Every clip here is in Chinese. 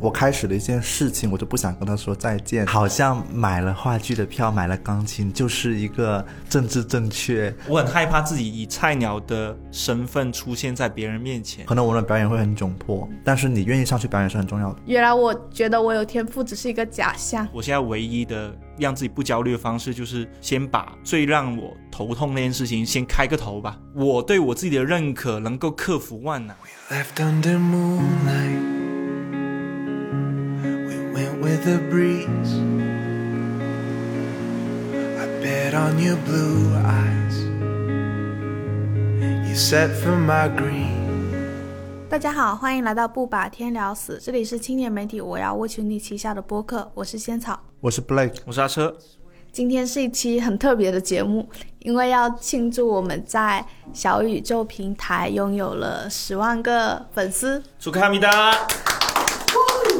我开始了一件事情，我就不想跟他说再见，好像买了话剧的票，买了钢琴，就是一个政治正确。我很害怕自己以菜鸟的身份出现在别人面前。可能我的表演会很窘迫，但是你愿意上去表演是很重要的。原来我觉得我有天赋只是一个假象。我现在唯一的让自己不焦虑的方式，就是先把最让我头痛那件事情先开个头吧。我对我自己的认可能够克服万难。Left under moonlight. With the breeze. I bet on your blue eyes. You set for my green. 大家好，欢迎来到不把天聊死，这里是青年媒体我要我群体旗下的播客，我是仙草。我是 Blake，我是阿车，今天是一期很特别的节目，因为要庆祝我们在小宇宙平台拥有了十万个粉丝。祝卡米达，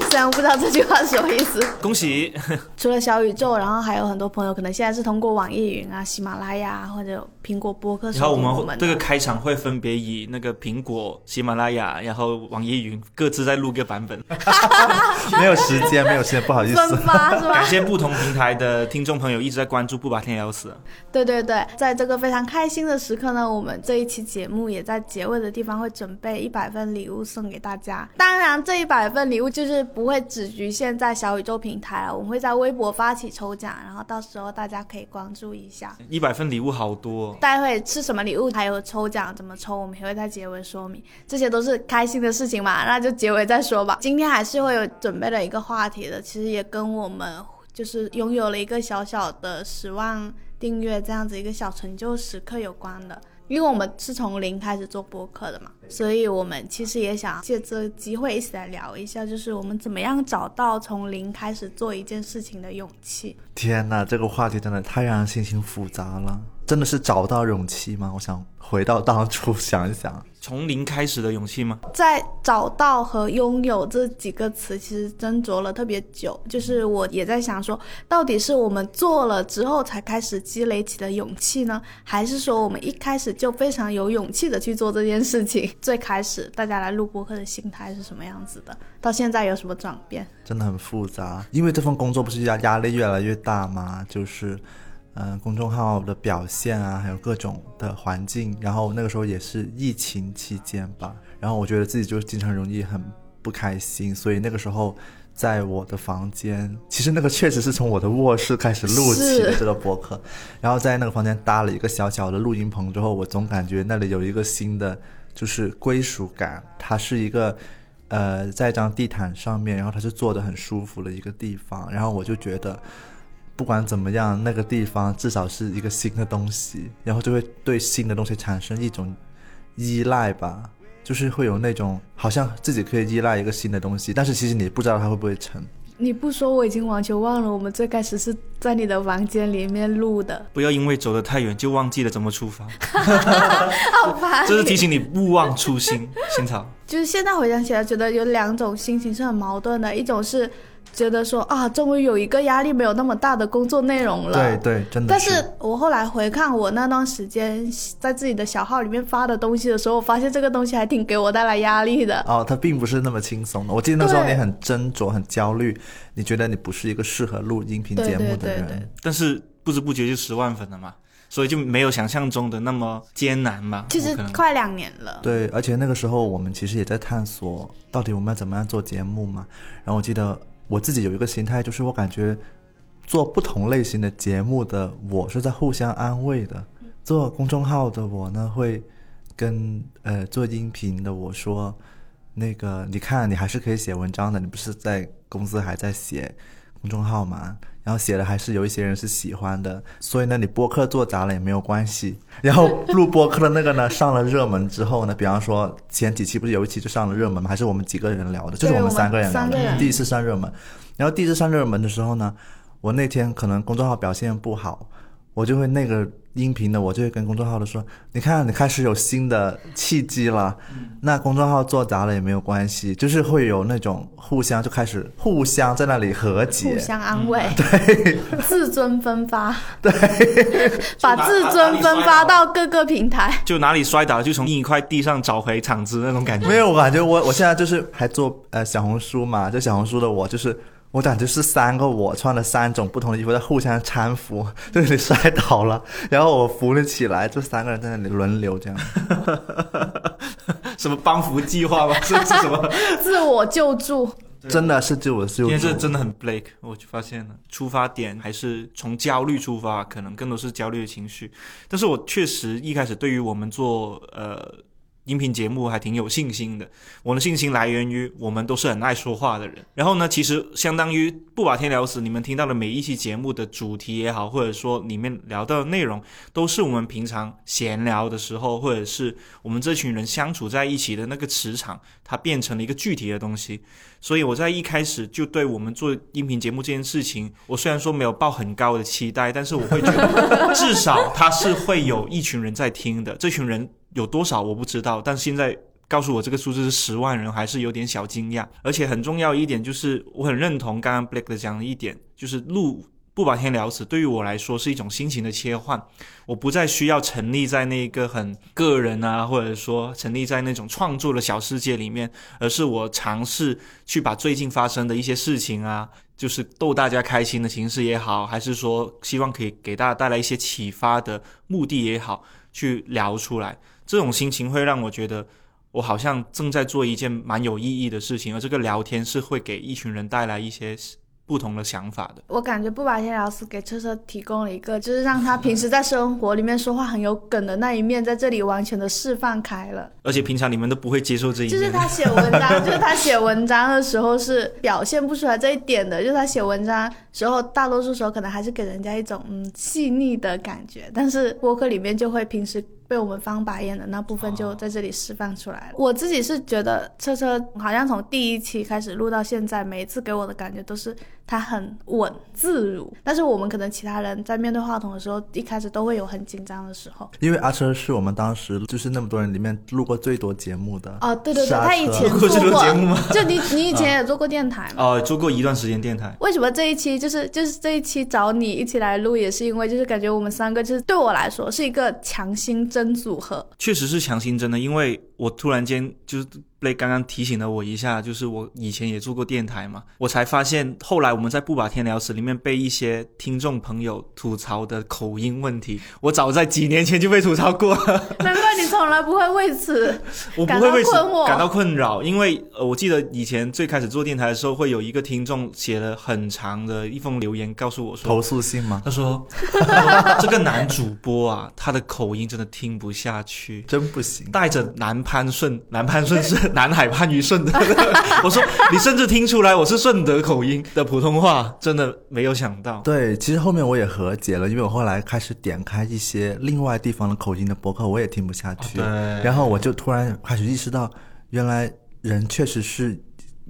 虽然我不知道这句话是什么意思，恭喜！除了小宇宙，然后还有很多朋友可能现在是通过网易云啊、喜马拉雅或者苹果播客然后我们这个开场会分别以那个苹果、喜马拉雅，然后网易云各自再录个版本。没有时间，没有时间，不好意分思。发是吧感？谢不同平台的听众朋友一直在关注不把天聊死。对对对，在这个非常开心的时刻呢，我们这一期节目也在结尾的地方会准备一百份礼物送给大家。当然，这一百份礼物就是不会只局限在小宇宙平台了，我们会在微博发起抽奖，然后到时候大家可以关注一下。一百份礼物好多、哦，待会是什么礼物，还有抽奖怎么抽，我们也会在结尾说明。这些都是开心的事情嘛，那就结尾再说吧。今天还是会有准备了一个话题的，其实也跟我们就是拥有了一个小小的十万订阅这样子一个小成就时刻有关的。因为我们是从零开始做播客的嘛，所以我们其实也想借这个机会一起来聊一下，就是我们怎么样找到从零开始做一件事情的勇气。天哪，这个话题真的太让人心情复杂了。真的是找到勇气吗？我想回到当初想一想。从零开始的勇气吗？在找到和拥有这几个词，其实斟酌了特别久。就是我也在想说，到底是我们做了之后才开始积累起的勇气呢，还是说我们一开始就非常有勇气的去做这件事情？最开始大家来录播客的心态是什么样子的？到现在有什么转变？真的很复杂，因为这份工作不是压压力越来越大吗？就是，嗯、公众号的表现啊，还有各种的环境，然后那个时候也是疫情期间吧，然后我觉得自己就经常容易很不开心，所以那个时候。在我的房间，其实那个确实是从我的卧室开始录起的这个博客，然后在那个房间搭了一个小小的录音棚之后，我总感觉那里有一个新的就是归属感，它是一个呃，在一张地毯上面，然后它是坐的很舒服的一个地方，然后我就觉得，不管怎么样，那个地方至少是一个新的东西，然后就会对新的东西产生一种依赖吧，就是会有那种好像自己可以依赖一个新的东西，但是其实你不知道它会不会成。你不说，我已经完全忘了，我们最开始是在你的房间里面录的，不要因为走得太远就忘记了怎么出发，好烦。这是提醒你勿忘初心。新草，就是现在回想起来，觉得有两种心情是很矛盾的，一种是觉得说啊，终于有一个压力没有那么大的工作内容了。对对，真的但是我后来回看我那段时间在自己的小号里面发的东西的时候，我发现这个东西还挺给我带来压力的。哦，它并不是那么轻松的。我记得那时候你很斟酌、很焦虑，你觉得你不是一个适合录音频节目的人。对对对对但是不知不觉就十万粉了嘛，所以就没有想象中的那么艰难嘛。其实快两年了，对，而且那个时候我们其实也在探索，到底我们要怎么样做节目嘛。然后我记得我自己有一个心态，就是我感觉做不同类型的节目的我是在互相安慰的。做公众号的我呢，会跟呃做音频的我说，那个你看你还是可以写文章的，你不是在公司还在写公众号嘛？然后写的还是有一些人是喜欢的，所以呢，你播客做砸了也没有关系。然后录播客的那个呢，上了热门之后呢，比方说前几期不是有一期就上了热门吗？还是我们几个人聊的，就是我们三个人聊三个人的，第一次上热门。然后第一次上热门的时候呢，我那天可能公众号表现不好，我就会那个音频的，我就会跟公众号的说，你看你开始有新的契机了，那公众号做砸了也没有关系，就是会有那种互相就开始互相在那里和解。互，相安慰，对，自尊分发，对，把自尊分发到各个平台。就哪里摔倒就从另一块地上找回场子那种感觉。没有，我感觉我我现在就是还做呃小红书嘛，就小红书的我就是。我感觉是三个我穿了三种不同的衣服在互相搀扶，就是你摔倒了，然后我扶你起来，就三个人在那里轮流这样。什么帮扶计划吗？是是什么？自我救助，真的是自我就今天这真的很 Blake，我就发现了，出发点还是从焦虑出发，可能更多是焦虑的情绪。但是我确实一开始对于我们做呃音频节目还挺有信心的。我的信心来源于我们都是很爱说话的人。然后呢，其实相当于不把天聊死，你们听到的每一期节目的主题也好，或者说里面聊到的内容，都是我们平常闲聊的时候，或者是我们这群人相处在一起的那个磁场，它变成了一个具体的东西。所以我在一开始就对我们做音频节目这件事情，我虽然说没有抱很高的期待，但是我会觉得至少它是会有一群人在听的。这群人有多少我不知道，但现在告诉我这个数字是十万人，还是有点小惊讶。而且很重要一点就是，我很认同刚刚 Blake 的讲的一点，就是录。不把天聊死，对于我来说是一种心情的切换。我不再需要沉溺在那个很个人啊，或者说沉溺在那种创作的小世界里面，而是我尝试去把最近发生的一些事情啊，就是逗大家开心的形式也好，还是说希望可以给大家带来一些启发的目的也好，去聊出来。这种心情会让我觉得。我好像正在做一件蛮有意义的事情，而这个聊天是会给一群人带来一些不同的想法的。我感觉不把天聊死给车车提供了一个，就是让他平时在生活里面说话很有梗的那一面，在这里完全的释放开了。而且平常你们都不会接受这一点。就是他写文章，就是他写文章的时候是表现不出来这一点的。就是他写文章时候，大多数时候可能还是给人家一种嗯细腻的感觉，但是播客里面就会平时被我们翻白眼的那部分就在这里释放出来了。我自己是觉得车车好像从第一期开始录到现在，每一次给我的感觉都是他很稳自如。但是我们可能其他人在面对话筒的时候，一开始都会有很紧张的时候。因为阿车是我们当时就是那么多人里面录过最多节目的。哦，对对对，他以前 录过这做过节目吗就你你以前也做过电台吗？哦，做过一段时间电台，为什么这一期就就是就是这一期找你一起来录，也是因为就是感觉我们三个就是对我来说是一个强心针组合。确实是强心针的，因为我突然间就是被刚刚提醒了我一下，就是我以前也做过电台嘛，我才发现后来我们在不把天聊死里面被一些听众朋友吐槽的口音问题，我早在几年前就被吐槽过。难怪你从来不会为此 我不会为此感到困惑感到困扰，因为呃，我记得以前最开始做电台的时候，会有一个听众写了很长的一封留言，告诉我说投，诉信吗？他说 这个男主播啊，他的口音真的听不下去。真不行。带着南潘顺，南潘顺是 南海潘于顺的。我说你甚至听出来我是顺德口音的普通话，真的没有想到。对，其实后面我也和解了，因为我后来开始点开一些另外地方的口音的博客，我也听不下去。对然后我就突然开始意识到，原来人确实是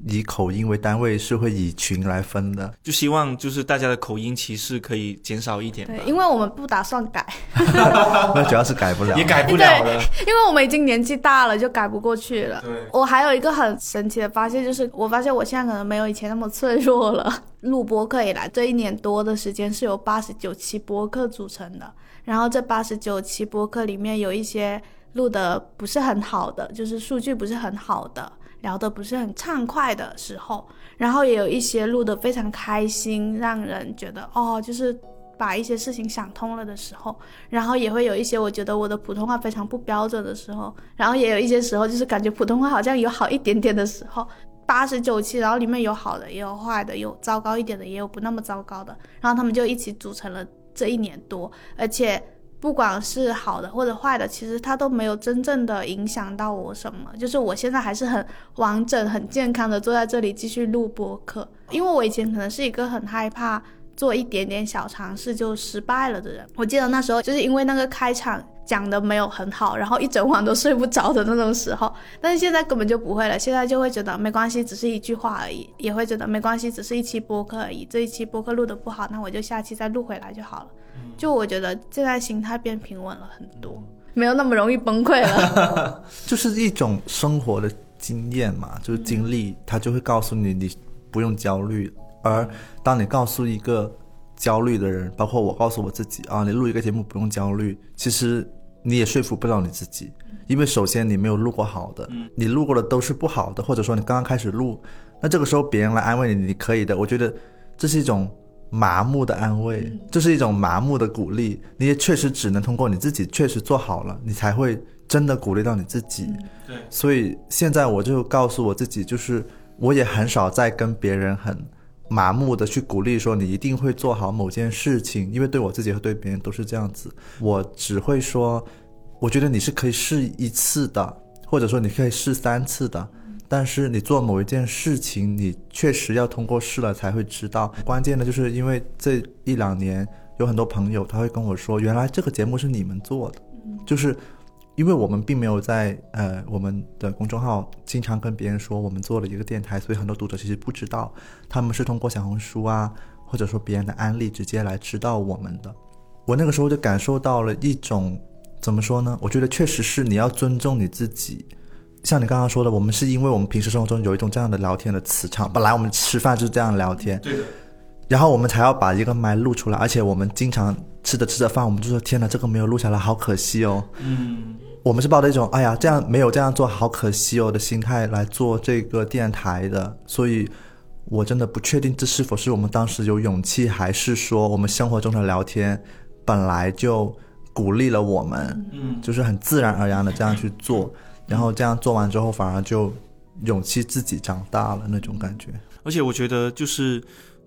以口音为单位，是会以群来分的。就希望就是大家的口音歧视可以减少一点对，，因为我们不打算改，那主要是改不了。也改不了了。因为我们已经年纪大了，就改不过去了。对，我还有一个很神奇的发现，就是我发现我现在可能没有以前那么脆弱了。录播客以来，这一年多的时间是由八十九期播客组成的，然后这八十九期播客里面有一些录的不是很好的，就是数据不是很好的，聊得不是很畅快的时候，然后也有一些录得非常开心，让人觉得哦，就是把一些事情想通了的时候，然后也会有一些我觉得我的普通话非常不标准的时候，然后也有一些时候就是感觉普通话好像有好一点点的时候。八十九期，然后里面有好的，也有坏的，有糟糕一点的，也有不那么糟糕的，然后他们就一起组成了这一年多，而且不管是好的或者坏的，其实它都没有真正的影响到我什么，就是我现在还是很完整、很健康的坐在这里继续录播客，因为我以前可能是一个很害怕做一点点小尝试就失败了的人。我记得那时候就是因为那个开场讲的没有很好，然后一整晚都睡不着的那种时候，但是现在根本就不会了，现在就会觉得没关系，只是一句话而已，也会觉得没关系，只是一期播客而已。这一期播客录的不好，那我就下期再录回来就好了。就我觉得现在心态变平稳了很多，没有那么容易崩溃了。就是一种生活的经验嘛，就是经历，它就会告诉你你不用焦虑。而当你告诉一个焦虑的人，包括我告诉我自己啊，你录一个节目不用焦虑，其实你也说服不了你自己，因为首先你没有录过好的，你录过的都是不好的，或者说你刚刚开始录，那这个时候别人来安慰你，你可以的。我觉得这是一种麻木的安慰，这是一种麻木的鼓励。你也确实只能通过你自己确实做好了，你才会真的鼓励到你自己。对，所以现在我就告诉我自己，就是我也很少再跟别人很麻木的去鼓励说你一定会做好某件事情，因为对我自己和对别人都是这样子。我只会说，我觉得你是可以试一次的，或者说你可以试三次的。但是你做某一件事情，你确实要通过试了才会知道。关键的就是因为这一两年有很多朋友他会跟我说，原来这个节目是你们做的，就是因为我们并没有在呃我们的公众号经常跟别人说我们做了一个电台，所以很多读者其实不知道，他们是通过小红书啊，或者说别人的安利直接来知道我们的。我那个时候就感受到了一种怎么说呢？我觉得确实是你要尊重你自己。像你刚刚说的，我们是因为我们平时生活中有一种这样的聊天的磁场，本来我们吃饭就是这样聊天，对的，然后我们才要把一个麦录出来，而且我们经常吃着吃着饭，我们就说天哪，这个没有录下来，好可惜哦。嗯，我们是抱着一种哎呀这样没有这样做好可惜哦的心态来做这个电台的，所以我真的不确定这是否是我们当时有勇气，还是说我们生活中的聊天本来就鼓励了我们，嗯，就是很自然而然的这样去做，然后这样做完之后反而就勇气自己长大了那种感觉。而且我觉得就是。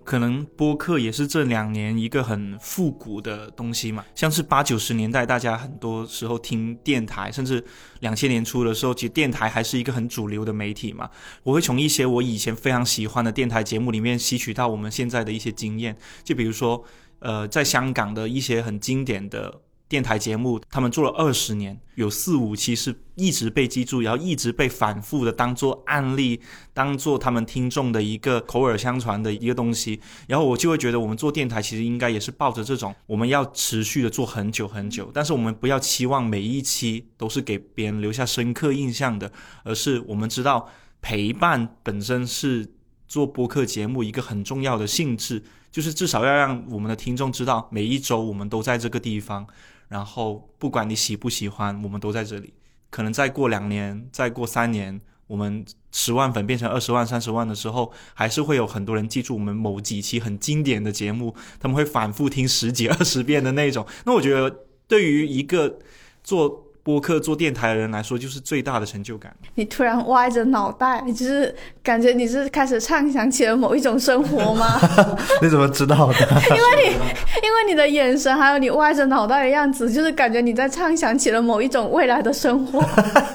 可能播客也是这两年一个很复古的东西嘛，像是八九十年代，大家很多时候听电台，甚至两千年初的时候，其实电台还是一个很主流的媒体嘛。我会从一些我以前非常喜欢的电台节目里面吸取到我们现在的一些经验，就比如说，呃，在香港的一些很经典的。电台节目，他们做了二十年，有四五期是一直被记住，然后一直被反复的当做案例，当做他们听众的一个口耳相传的一个东西。然后我就会觉得，我们做电台其实应该也是抱着这种，我们要持续的做很久很久，但是我们不要期望每一期都是给别人留下深刻印象的，而是我们知道陪伴本身是做播客节目一个很重要的性质，就是至少要让我们的听众知道，每一周我们都在这个地方。然后不管你喜不喜欢，我们都在这里。可能再过两年，再过三年，我们十万粉变成二十万、三十万的时候，还是会有很多人记住我们某几期很经典的节目，他们会反复听十几、二十遍的那种。那我觉得，对于一个做播客、做电台的人来说，就是最大的成就感。你突然歪着脑袋，你就是感觉你是开始畅想起了某一种生活吗？你怎么知道的？因为你，因为你的眼神，还有你歪着脑袋的样子，就是感觉你在畅想起了某一种未来的生活。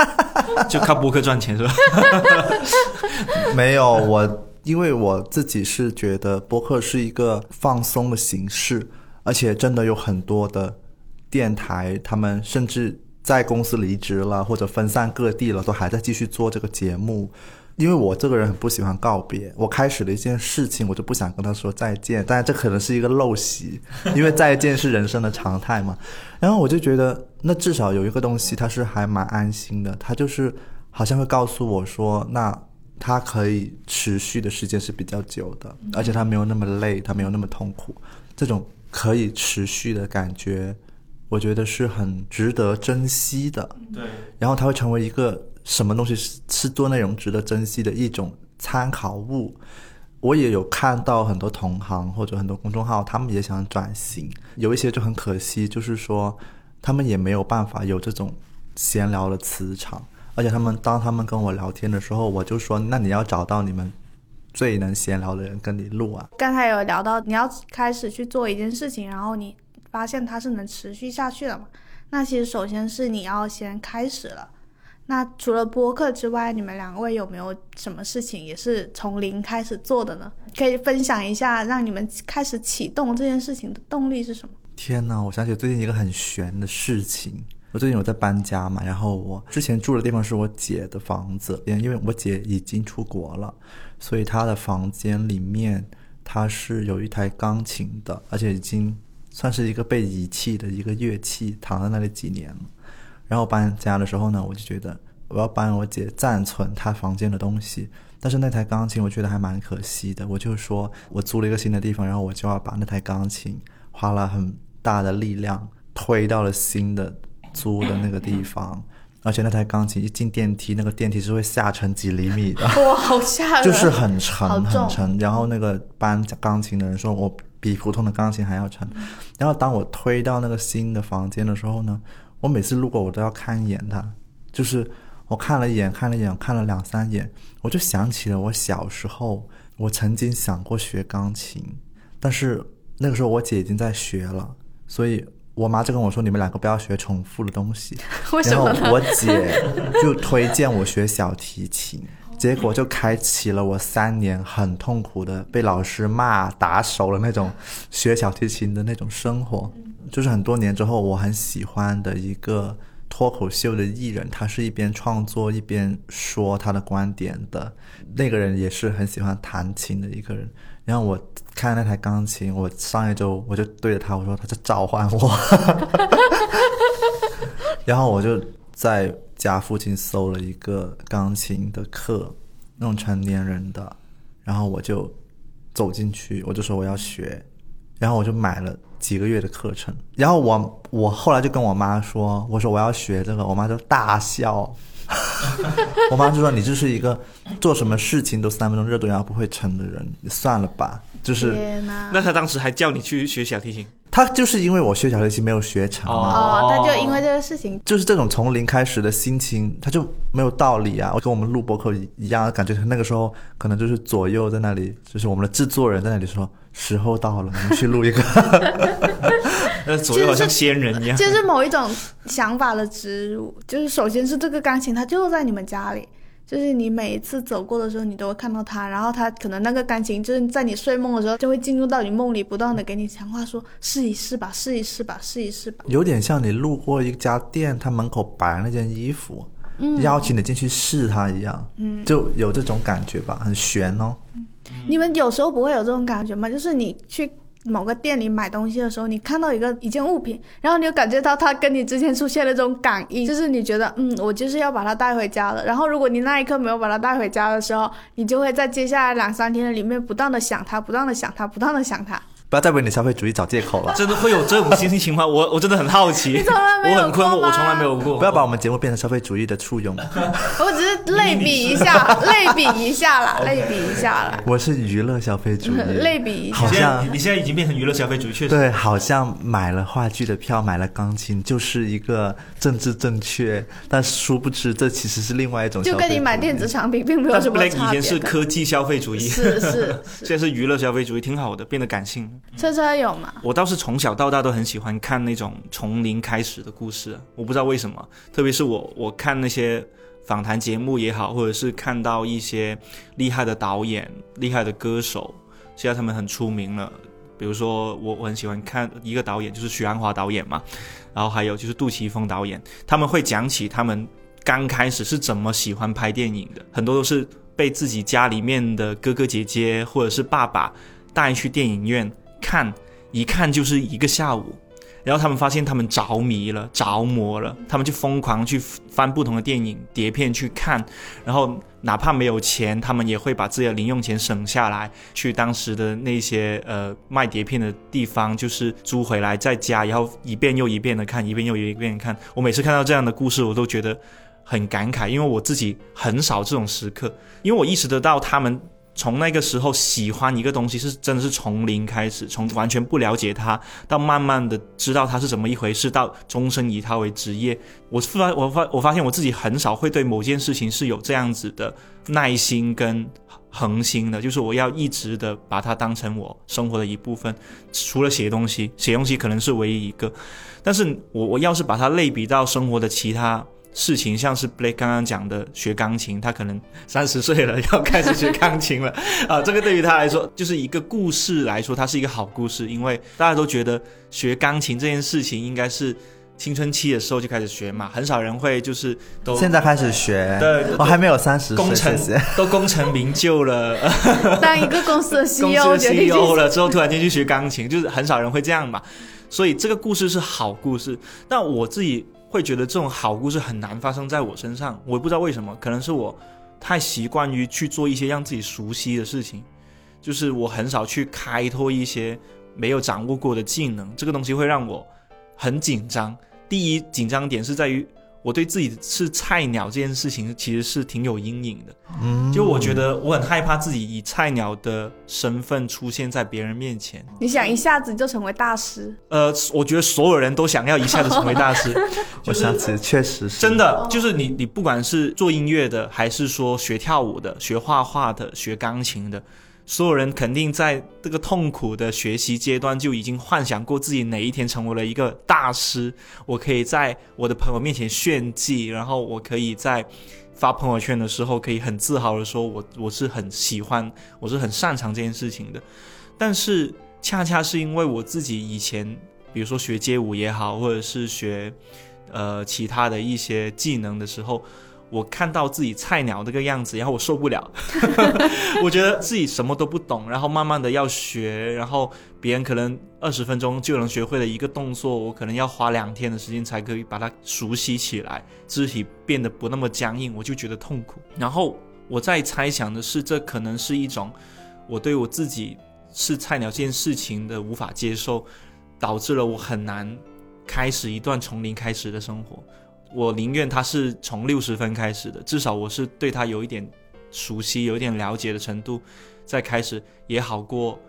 就靠播客赚钱是吧？没有我，因为我自己是觉得播客是一个放松的形式，而且真的有很多的电台，他们甚至在公司离职了或者分散各地了，都还在继续做这个节目。因为我这个人很不喜欢告别，我开始了一件事情，我就不想跟他说再见。但这可能是一个陋习，因为再见是人生的常态嘛。然后我就觉得，那至少有一个东西，它是还蛮安心的，它就是好像会告诉我说，那它可以持续的时间是比较久的，而且它没有那么累，它没有那么痛苦。这种可以持续的感觉，我觉得是很值得珍惜的。对，然后它会成为一个什么东西是是做内容值得珍惜的一种参考物。我也有看到很多同行或者很多公众号，他们也想转型，有一些就很可惜，就是说他们也没有办法有这种闲聊的磁场，而且他们当他们跟我聊天的时候，我就说，那你要找到你们最能闲聊的人跟你录啊。刚才有聊到，你要开始去做一件事情，然后你发现它是能持续下去的嘛？那其实首先是你要先开始了。那除了播客之外，你们两位有没有什么事情也是从零开始做的呢？可以分享一下，让你们开始启动这件事情的动力是什么？天呐，我想起最近一个很悬的事情。我最近有在搬家嘛，然后我之前住的地方是我姐的房子，因因为我姐已经出国了，所以她的房间里面它是有一台钢琴的，而且已经算是一个被遗弃的一个乐器，躺在那里几年了。然后搬家的时候呢，我就觉得我要帮我姐暂存她房间的东西，但是那台钢琴我觉得还蛮可惜的，我就说我租了一个新的地方，然后我就要把那台钢琴花了很大的力量推到了新的租的那个地方。而且那台钢琴一进电梯，那个电梯是会下沉几厘米的，哇，好吓人！就是很沉很沉。然后那个搬钢琴的人说我比普通的钢琴还要沉。然后当我推到那个新的房间的时候呢，我每次路过我都要看一眼它，就是我看了一眼，看了一眼，看了两三眼，我就想起了我小时候，我曾经想过学钢琴，但是那个时候我姐已经在学了，所以。我妈就跟我说：“你们两个不要学重复的东西。”为什然后？我姐就推荐我学小提琴，结果就开启了我三年很痛苦的被老师骂打手的那种学小提琴的那种生活。就是很多年之后，我很喜欢的一个脱口秀的艺人，他是一边创作一边说他的观点的。那个人也是很喜欢弹琴的一个人。然后我看那台钢琴，我上一周我就对着他我说：“他在召唤我。”然后我就在家附近搜了一个钢琴的课，那种成年人的，然后我就走进去，我就说我要学，然后我就买了几个月的课程，然后我我后来就跟我妈说，我说我要学这个，我妈就大笑。我妈就说：“你就是一个做什么事情都三分钟热度，然后不会成的人，你算了吧。”就是！那他当时还叫你去学小提琴，他就是因为我学小提琴没有学成，哦，他就因为这个事情，就是这种从零开始的心情，他就没有道理啊！我跟我们录播客一样，感觉那个时候可能就是左右在那里，就是我们的制作人在那里说，时候到了，我们去录一个。那左右好像仙人一样。就是某一种想法的植入。就是首先是这个钢琴，它就在你们家里。就是你每一次走过的时候，你都会看到它，然后它可能那个钢琴就是在你睡梦的时候，就会进入到你梦里，不断的给你强化说试一试吧，试一试吧，试一试吧。有点像你路过一家店，它门口摆那件衣服，邀请你进去试它一样，嗯，就有这种感觉吧，很悬哦。你们有时候不会有这种感觉吗？就是你去某个店里买东西的时候，你看到一个一件物品，然后你就感觉到它跟你之前出现的这种感应，就是你觉得嗯，我就是要把它带回家了。然后如果你那一刻没有把它带回家的时候，你就会在接下来两三天里面不断的想它，不断的想它，不断的想它。不要再为你消费主义找借口了，真的会有这种心情情况，我我真的很好奇，从来没有我很困惑，我从来没有过。不要把我们节目变成消费主义的簇拥。我只是类比一下，类比一下啦，类比一下啦，我是娱乐消费主义，类比一下好。像你你现在已经变成娱乐消费主义，确实。对，好像买了话剧的票，买了钢琴，就是一个政治正确，但殊不知这其实是另外一种就。跟你买电子产品并没有什么差别以前是。科技消费主义，是是，现在是娱乐消费主义，挺好的，变得感性了。车车有吗？我倒是从小到大都很喜欢看那种从零开始的故事，我不知道为什么，特别是我我看那些访谈节目也好，或者是看到一些厉害的导演、厉害的歌手，现在他们很出名了。比如说我我很喜欢看一个导演，就是许鞍华导演嘛，然后还有就是杜琪峰导演，他们会讲起他们刚开始是怎么喜欢拍电影的，很多都是被自己家里面的哥哥姐姐或者是爸爸带去电影院看，一看就是一个下午。然后他们发现他们着迷了、着魔了，他们就疯狂去翻不同的电影碟片去看，然后哪怕没有钱，他们也会把自己的零用钱省下来，去当时的那些呃卖碟片的地方，就是租回来在家，然后一遍又一遍的看，一遍又一遍地看。我每次看到这样的故事，我都觉得很感慨，因为我自己很少这种时刻，因为我意识得到他们。从那个时候喜欢一个东西是真的是从零开始，从完全不了解它，到慢慢的知道它是怎么一回事，到终身以它为职业。我发我发我发现我自己很少会对某件事情是有这样子的耐心跟恒心的，就是我要一直的把它当成我生活的一部分。除了写东西，写东西可能是唯一一个，但是我我要是把它类比到生活的其他。事情像是 Blake 刚刚讲的学钢琴，他可能三十岁了 要开始学钢琴了啊，这个对于他来说就是一个故事来说，它是一个好故事，因为大家都觉得学钢琴这件事情应该是青春期的时候就开始学嘛，很少人会就是都现在开始学，对我还没有三十岁，功成谢谢。都功成名就了，当一个公司的 CEO CEO 了之后，突然间去学钢琴，就是很少人会这样嘛。所以这个故事是好故事。但我自己会觉得这种好故事很难发生在我身上，我不知道为什么，可能是我太习惯于去做一些让自己熟悉的事情，就是我很少去开拓一些没有掌握过的技能，这个东西会让我很紧张。第一紧张点是在于我对自己是菜鸟这件事情其实是挺有阴影的。嗯，就我觉得我很害怕自己以菜鸟的身份出现在别人面前。你想一下子就成为大师，呃，我觉得所有人都想要一下子成为大师，我想起确实是真的就是你，你不管是做音乐的，还是说学跳舞的、学画画的、学钢琴的，所有人肯定在这个痛苦的学习阶段就已经幻想过自己哪一天成为了一个大师，我可以在我的朋友面前炫技，然后我可以在发朋友圈的时候可以很自豪的说我我是很喜欢，我是很擅长这件事情的。但是恰恰是因为我自己以前，比如说学街舞也好，或者是学呃其他的一些技能的时候，我看到自己菜鸟这个样子，然后我受不了，我觉得自己什么都不懂，然后慢慢的要学，然后别人可能二十分钟就能学会的一个动作，我可能要花两天的时间才可以把它熟悉起来，肢体变得不那么僵硬，我就觉得痛苦。然后我在猜想的是，这可能是一种我对我自己是菜鸟这件事情的无法接受，导致了我很难开始一段从零开始的生活。我宁愿他是从六十分开始的，至少我是对他有一点熟悉、有一点了解的程度，再开始也好过，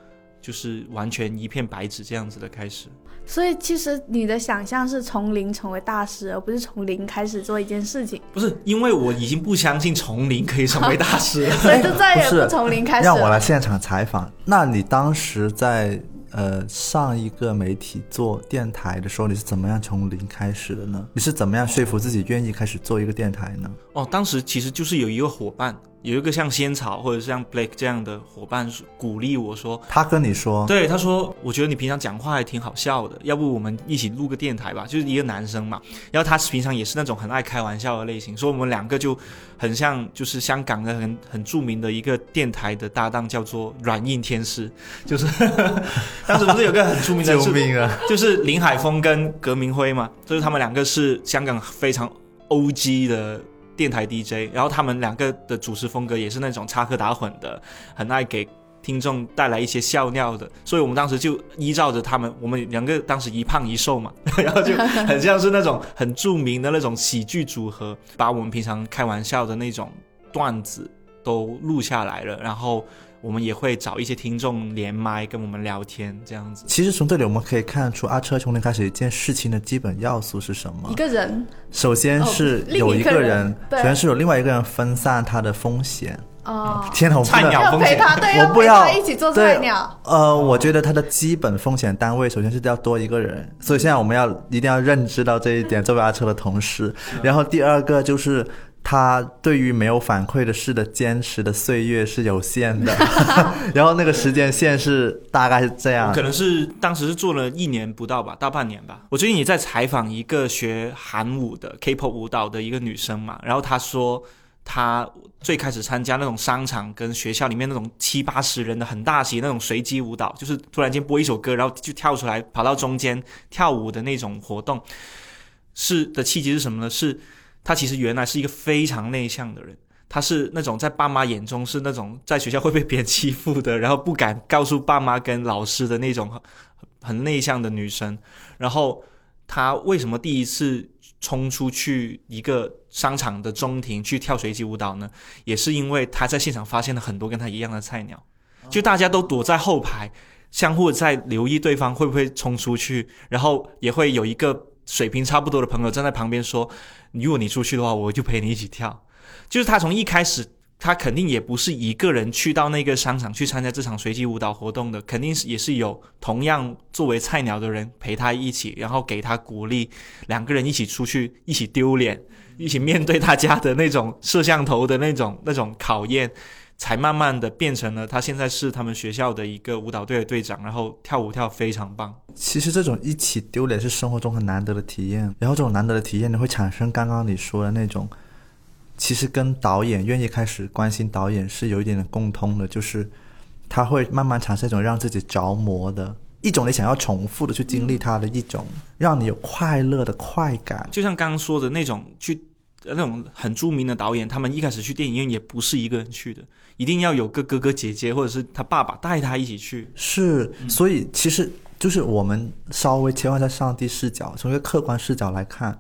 就是完全一片白纸这样子的开始。所以其实你的想象是从零成为大师，而不是从零开始做一件事情，不是因为我已经不相信从零可以成为大师了。所以就再也不从零开始让 我。来现场采访。那你当时在呃上一个媒体做电台的时候，你是怎么样从零开始的呢？你是怎么样说服自己愿意开始做一个电台呢？哦，当时其实就是有一个伙伴，有一个像仙草或者是像 Blake 这样的伙伴鼓励我说，他跟你说，对，他说，我觉得你平常讲话还挺好笑的，要不我们一起录个电台吧？就是一个男生嘛，然后他平常也是那种很爱开玩笑的类型，所以我们两个就很像，就是香港的很很著名的一个电台的搭档，叫做软硬天师，就是 当时不是有个很出名的救命啊！就是林海峰跟葛明辉嘛，就是他们两个是香港非常 O.G 的电台 DJ，然后他们两个的主持风格也是那种插科打诨的，很爱给听众带来一些笑料的，所以我们当时就依照着他们，我们两个当时一胖一瘦嘛，然后就 很像是那种很著名的那种喜剧组合，把我们平常开玩笑的那种段子都录下来了，然后我们也会找一些听众连麦跟我们聊天这样子。其实从这里我们可以看出，阿车从零开始一件事情的基本要素是什么一？个人首先是有一个人首先是有另外一个人分散他的风险。哦，天哪，我不要菜鸟风险陪他，对，我不要陪他一起做菜鸟。呃，我觉得他的基本风险单位首先是要多一个人，所以现在我们要一定要认知到这一点，作为阿车的同事。然后第二个就是他对于没有反馈的事的坚持的岁月是有限的，然后那个时间线是大概是这样可。能是当时是做了一年不到吧，大半年吧。我最近也在采访一个学韩舞的 K-pop 舞蹈的一个女生嘛，然后她说她最开始参加那种商场跟学校里面那种七八十人的很大型那种随机舞蹈，就是突然间播一首歌，然后就跳出来跑到中间跳舞的那种活动，是的契机是什么呢？是她其实原来是一个非常内向的人。她是那种在爸妈眼中是那种在学校会被别人欺负的，然后不敢告诉爸妈跟老师的那种很内向的女生。然后她为什么第一次冲出去一个商场的中庭去跳随机舞蹈呢？也是因为她在现场发现了很多跟她一样的菜鸟，就大家都躲在后排，相互在留意对方会不会冲出去，然后也会有一个水平差不多的朋友站在旁边说：“如果你出去的话，我就陪你一起跳。”就是他从一开始，他肯定也不是一个人去到那个商场去参加这场随机舞蹈活动的，肯定是也是有同样作为菜鸟的人陪他一起，然后给他鼓励，两个人一起出去，一起丢脸，一起面对大家的那种摄像头的那种那种考验，才慢慢的变成了他现在是他们学校的一个舞蹈队的队长，然后跳舞跳非常棒。其实这种一起丢脸是生活中很难得的体验，然后这种难得的体验呢，会产生刚刚你说的那种，其实跟导演愿意开始关心导演是有一点点共通的，就是他会慢慢产生一种让自己着魔的一种你想要重复的去经历它的一种让你有快乐的快感。就像刚刚说的那种去呃那种很著名的导演，他们一开始去电影院也不是一个人去的，一定要有个哥哥姐姐或者是他爸爸带他一起去。是，所以其实就是我们稍微切换在上帝视角，从一个客观视角来看，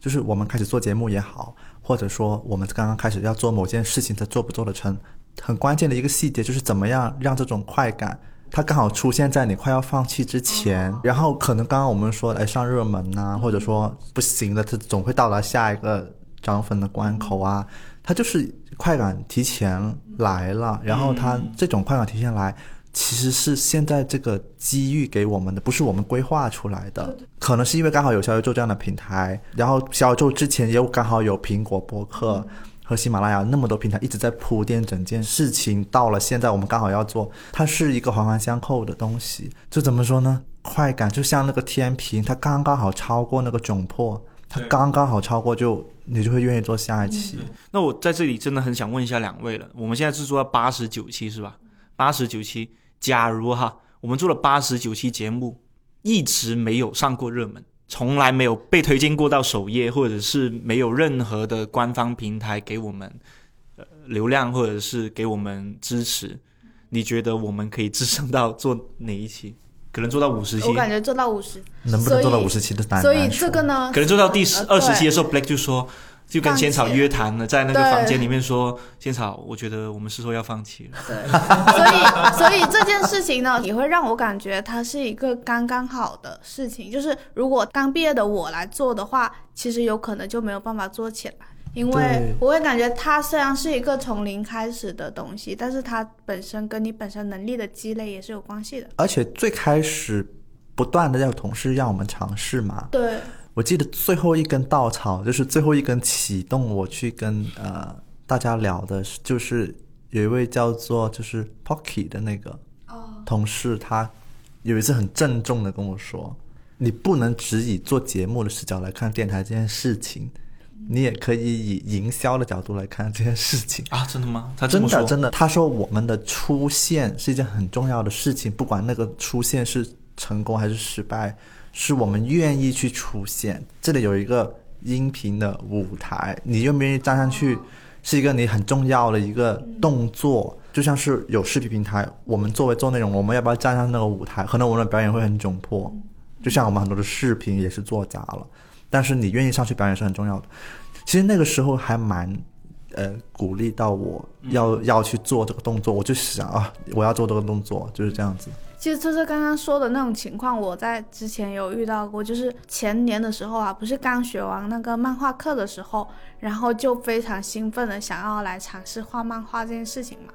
就是我们开始做节目也好，或者说我们刚刚开始要做某件事情，它做不做得成，很关键的一个细节就是怎么样让这种快感。它刚好出现在你快要放弃之前，然后可能刚刚我们说，哎，上热门呐、或者说不行了，它总会到达下一个涨粉的关口啊。它就是快感提前来了，然后它这种快感提前来，其实是现在这个机遇给我们的，不是我们规划出来的。可能是因为刚好有小宇宙这样的平台，然后小宇宙之前也有刚好有苹果播客。和喜马拉雅那么多平台一直在铺垫整件事情，到了现在我们刚好要做，它是一个环环相扣的东西。就怎么说呢？快感就像那个天平，它刚刚好超过那个窘迫，它刚刚好超过就你就会愿意做下一期。那我在这里真的很想问一下两位了，我们现在是做到八十九期是吧？八十九期，假如哈，我们做了八十九期节目，一直没有上过热门。从来没有被推荐过到首页，或者是没有任何的官方平台给我们呃流量，或者是给我们支持。你觉得我们可以支撑到做哪一期？可能做到五十期我，感觉做到五十，能不能做到五十期的难所以这个呢，可能做到第十呃二十期的时候，，Black 就说，就跟仙草约谈了，在那个房间里面说，仙草，我觉得我们是说要放弃了。对，所以 所以这件事情呢，也会让我感觉它是一个刚刚好的事情。就是如果刚毕业的我来做的话，其实有可能就没有办法做起来。因为我会感觉它虽然是一个从零开始的东西，但是它本身跟你本身能力的积累也是有关系的。而且最开始不断的有同事让我们尝试嘛，对，我记得最后一根稻草，就是最后一根启动我去跟呃大家聊的，就是有一位叫做就是 Pocky 的那个哦，同事，他有一次很郑重的跟我说，你不能只以做节目的视角来看电台这件事情，你也可以以营销的角度来看这件事情。啊，真的吗？他真，的真的，他说我们的出现是一件很重要的事情，不管那个出现是成功还是失败，是我们愿意去出现。这里有一个音频的舞台，你愿不愿意站上去，是一个你很重要的一个动作。就像是有视频平台，我们作为做内容，我们要不要站上那个舞台？可能我们的表演会很窘迫，就像我们很多的视频也是做砸了，但是你愿意上去表演是很重要的。其实那个时候还蛮呃鼓励到我要、要去做这个动作，我就想啊，我要做这个动作，就是这样子。其实这是刚刚说的那种情况，我在之前有遇到过，就是前年的时候啊，不是刚学完那个漫画课的时候，然后就非常兴奋的想要来尝试画漫画这件事情嘛。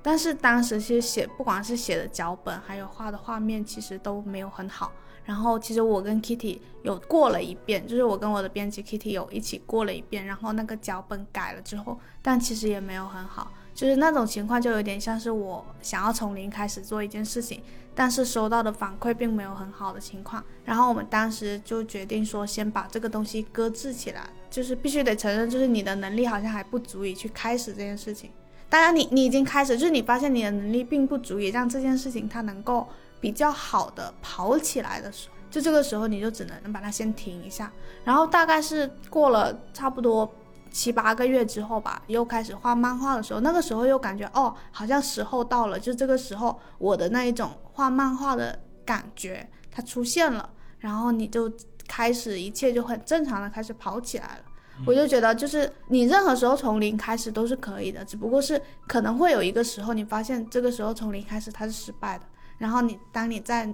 但是当时其实写，不管是写的脚本，还有画的画面，其实都没有很好。然后其实我跟 Kitty 有过了一遍，就是我跟我的编辑 Kitty 有一起过了一遍，然后那个脚本改了之后，但其实也没有很好。就是那种情况，就有点像是我想要从零开始做一件事情，但是收到的反馈并没有很好的情况。然后我们当时就决定说，先把这个东西搁置起来，就是必须得承认，就是你的能力好像还不足以去开始这件事情。当然你，你已经开始，就是你发现你的能力并不足以让这件事情它能够比较好的跑起来的时候，就这个时候你就只能把它先停一下。然后大概是过了差不多七八个月之后吧，又开始画漫画的时候，那个时候又感觉哦，好像时候到了，就这个时候我的那一种画漫画的感觉它出现了，然后你就开始一切就很正常的开始跑起来了。我就觉得，就是你任何时候从零开始都是可以的，只不过是可能会有一个时候，你发现这个时候从零开始它是失败的，然后你当你再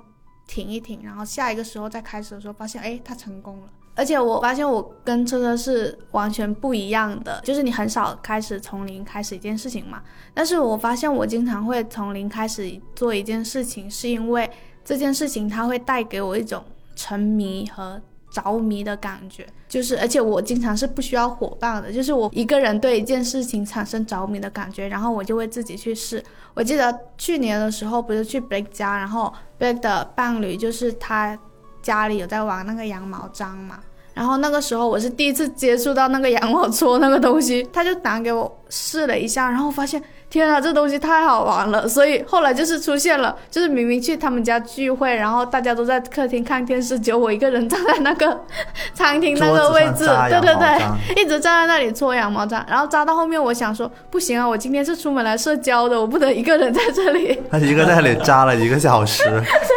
停一停，然后下一个时候再开始的时候，发现哎，它成功了。而且我发现我跟车车是完全不一样的，就是你很少开始从零开始一件事情嘛，但是我发现我经常会从零开始做一件事情，是因为这件事情它会带给我一种沉迷和着迷的感觉，就是而且我经常是不需要伙伴的，就是我一个人对一件事情产生着迷的感觉，然后我就会自己去试。我记得去年的时候不是去 Blake 家，然后 Blake 的伴侣就是他家里有在玩那个羊毛毡嘛。然后那个时候我是第一次接触到那个羊毛戳那个东西，他就拿给我，试了一下，然后发现天啊，这东西太好玩了，所以后来就是出现了，就是明明去他们家聚会，然后大家都在客厅看电视，只有我一个人站在那个 餐厅那个位置，对对对，一直站在那里搓羊毛毡，然后扎到后面，我想说不行啊，我今天是出门来社交的，我不能一个人在这里。他一个在那里扎了一个小时，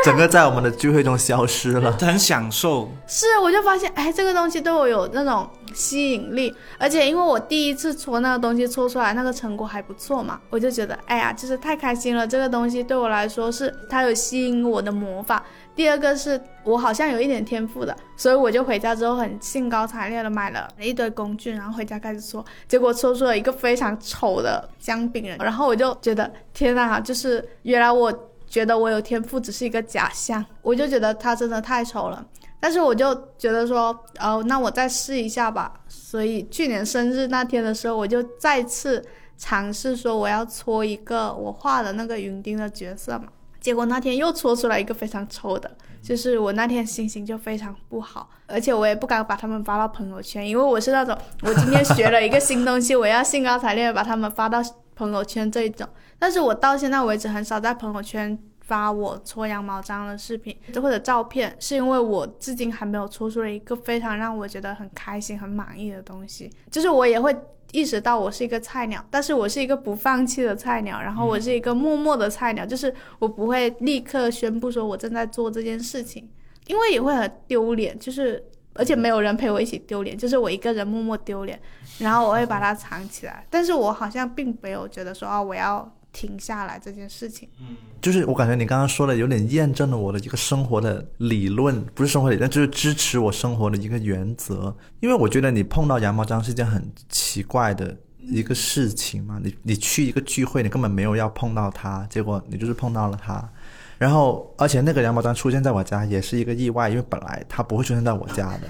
整个在我们的聚会中消失了。很享受，是，我就发现，哎，这个东西对我有那种吸引力，而且因为我第一次搓那个东西搓出来，那个成果还不错嘛，我就觉得，哎呀，就是太开心了。这个东西对我来说是它有吸引我的魔法。第二个是我好像有一点天赋的，所以我就回家之后很兴高采烈的买了一堆工具，然后回家开始搓，结果搓出了一个非常丑的姜饼人，然后我就觉得天呐，就是原来我觉得我有天赋只是一个假象，我就觉得它真的太丑了。但是我就觉得说，哦，那我再试一下吧。所以去年生日那天的时候，我就再次尝试说我要搓一个我画的那个云丁的角色嘛。结果那天又搓出来一个非常丑的，就是我那天心情就非常不好，而且我也不敢把他们发到朋友圈，因为我是那种我今天学了一个新东西，我要兴高采烈把他们发到朋友圈这一种。但是我到现在为止很少在朋友圈发我搓羊毛毡的视频或者照片，是因为我至今还没有搓出了一个非常让我觉得很开心、很满意的东西。就是我也会意识到我是一个菜鸟，但是我是一个不放弃的菜鸟，然后我是一个默默的菜鸟，就是我不会立刻宣布说我正在做这件事情，因为也会很丢脸，就是而且没有人陪我一起丢脸，就是我一个人默默丢脸，然后我会把它藏起来，但是我好像并没有觉得说啊我要停下来这件事情。嗯就是我感觉你刚刚说的有点验证了我的一个生活的理论，不是生活理论，就是支持我生活的一个原则。因为我觉得你碰到羊毛毡是一件很奇怪的一个事情嘛，你你去一个聚会，你根本没有要碰到他，结果你就是碰到了他。然后，而且那个羊毛毡出现在我家也是一个意外，因为本来它不会出现在我家的。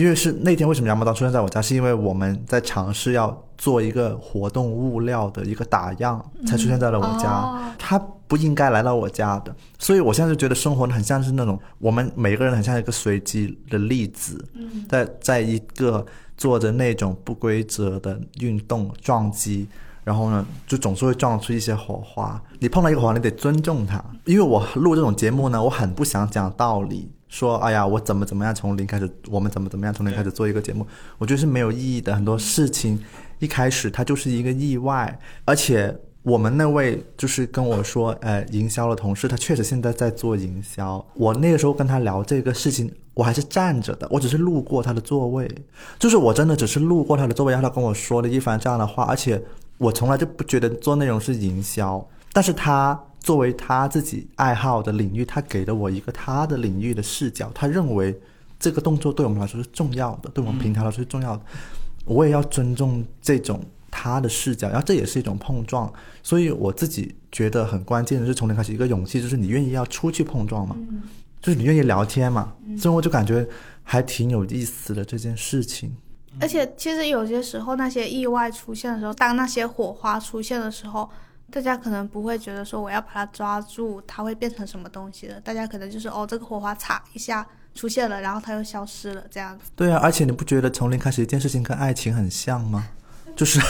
因为是那天为什么羊毛毡出现在我家，是因为我们在尝试要做一个活动物料的一个打样，才出现在了我家。哦它不应该来到我家的，所以我现在就觉得生活很像是那种我们每个人很像一个随机的粒子，在在一个做着那种不规则的运动撞击，然后呢，就总是会撞出一些火花。你碰到一个火花，你得尊重它。因为我录这种节目呢，我很不想讲道理，说哎呀，我怎么怎么样从零开始，我们怎么怎么样从零开始做一个节目，我觉得是没有意义的。很多事情一开始它就是一个意外，而且。我们那位就是跟我说，呃，营销的同事，他确实现在在做营销。我那个时候跟他聊这个事情，我还是站着的，我只是路过他的座位，就是我真的只是路过他的座位，然后他跟我说了一番这样的话，而且我从来就不觉得做内容是营销，但是他作为他自己爱好的领域，他给了我一个他的领域的视角，他认为这个动作对我们来说是重要的，对我们平台来说是重要的，我也要尊重这种。他的视角，然后这也是一种碰撞，所以我自己觉得很关键的是从零开始一个勇气，就是你愿意要出去碰撞嘛，就是你愿意聊天嘛，所以我就感觉还挺有意思的这件事情。而且其实有些时候那些意外出现的时候，当那些火花出现的时候，大家可能不会觉得说我要把它抓住，它会变成什么东西的，大家可能就是哦这个火花擦一下出现了，然后它又消失了这样子。对啊，而且你不觉得从零开始一件事情跟爱情很像吗？就是，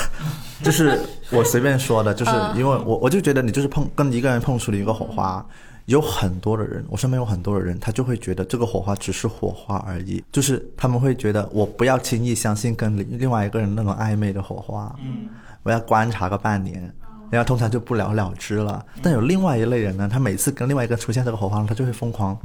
就是我随便说的，就是因为我我就觉得你就是碰跟一个人碰出了一个火花，有很多的人，我身边有很多的人，他就会觉得这个火花只是火花而已，就是他们会觉得我不要轻易相信跟另另外一个人那种暧昧的火花，嗯，我要观察个半年。然后通常就不了了之了。但有另外一类人呢，他每次跟另外一个出现这个火花，他就会疯狂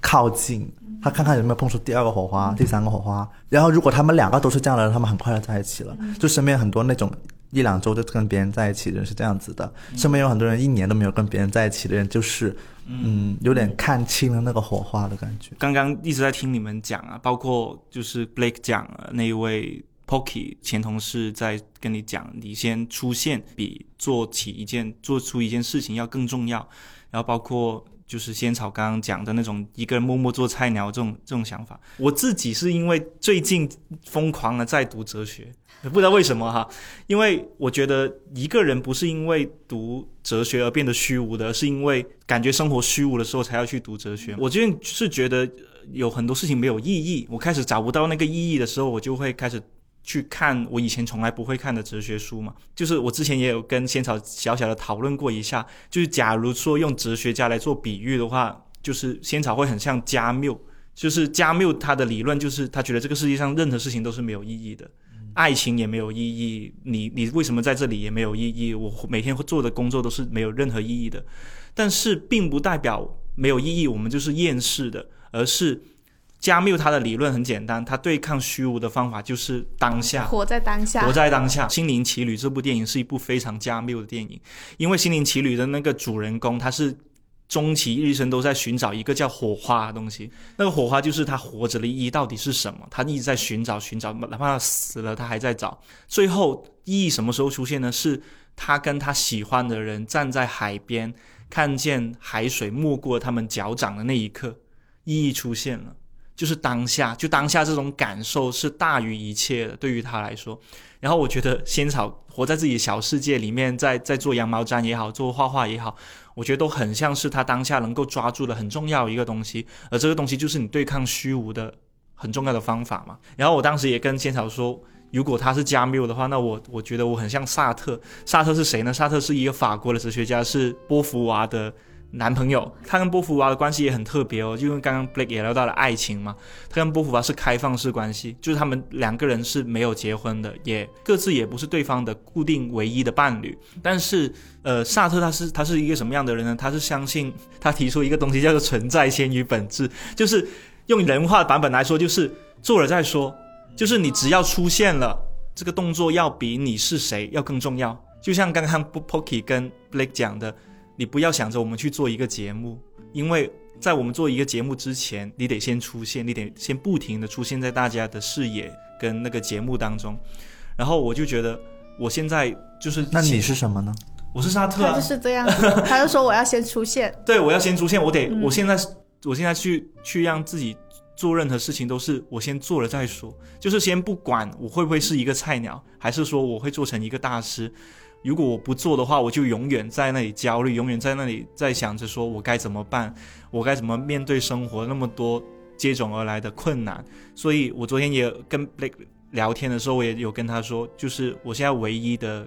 靠近，他看看有没有碰出第二个火花、第三个火花。然后如果他们两个都是这样的人，他们很快就在一起了。就身边很多那种一两周就跟别人在一起的人是这样子的，身边有很多人一年都没有跟别人在一起的人，就是嗯，有点看清了那个火花的感觉。刚刚一直在听你们讲啊，包括就是 Blake 讲啊那一位 Pocky 前同事在跟你讲，你先出现比做起一件做出一件事情要更重要，然后包括。就是仙草刚刚讲的那种一个人默默做菜鸟这种这种想法，我自己是因为最近疯狂的在读哲学，不知道为什么哈，因为我觉得一个人不是因为读哲学而变得虚无的，而是因为感觉生活虚无的时候才要去读哲学。我最近是觉得有很多事情没有意义，我开始找不到那个意义的时候，我就会开始去看我以前从来不会看的哲学书嘛。就是我之前也有跟仙草小小的讨论过一下，就是假如说用哲学家来做比喻的话，就是仙草会很像加缪，就是加缪他的理论就是他觉得这个世界上任何事情都是没有意义的。爱情也没有意义，你你为什么在这里也没有意义？我每天做的工作都是没有任何意义的，但是并不代表没有意义，我们就是厌世的，而是加缪他的理论很简单，他对抗虚无的方法就是当下，活在当下，活在当下。《心灵奇旅》这部电影是一部非常加缪的电影，因为《心灵奇旅》的那个主人公他是。终其一生都在寻找一个叫火花的东西，那个火花就是他活着的意义到底是什么？他一直在寻找，寻找，哪怕他死了，他还在找。最后意义什么时候出现呢？是他跟他喜欢的人站在海边，看见海水没过他们脚掌的那一刻，意义出现了，就是当下，就当下这种感受是大于一切的，对于他来说。然后我觉得仙草活在自己小世界里面，在在做羊毛毡也好，做画画也好。我觉得都很像是他当下能够抓住的很重要一个东西，而这个东西就是你对抗虚无的很重要的方法嘛。然后我当时也跟仙草说，如果他是加缪的话，那我我觉得我很像萨特。萨特是谁呢？萨特是一个法国的哲学家，是波伏娃的。男朋友，他跟波伏娃的关系也很特别哦，就因为刚刚 Blake 也聊到了爱情嘛，他跟波伏娃是开放式关系，就是他们两个人是没有结婚的，也各自也不是对方的固定唯一的伴侣。但是，呃，萨特他是他是一个什么样的人呢？他是相信他提出一个东西叫做存在先于本质，就是用人话版本来说，就是做了再说，就是你只要出现了，这个动作要比你是谁要更重要。就像刚刚 Pocky 跟 Blake 讲的。你不要想着我们去做一个节目，因为在我们做一个节目之前，你得先出现，你得先不停的出现在大家的视野跟那个节目当中。然后我就觉得，我现在就是，那你是什么呢？我是沙特，他就是这样，他就说我要先出现，对我要先出现，我得，我现在，我现在去去让自己做任何事情都是我先做了再说，就是先不管我会不会是一个菜鸟，还是说我会做成一个大师。如果我不做的话，我就永远在那里焦虑，永远在那里在想着说我该怎么办，我该怎么面对生活那么多接踵而来的困难。所以我昨天也跟 Blake 聊天的时候，我也有跟他说，就是我现在唯一的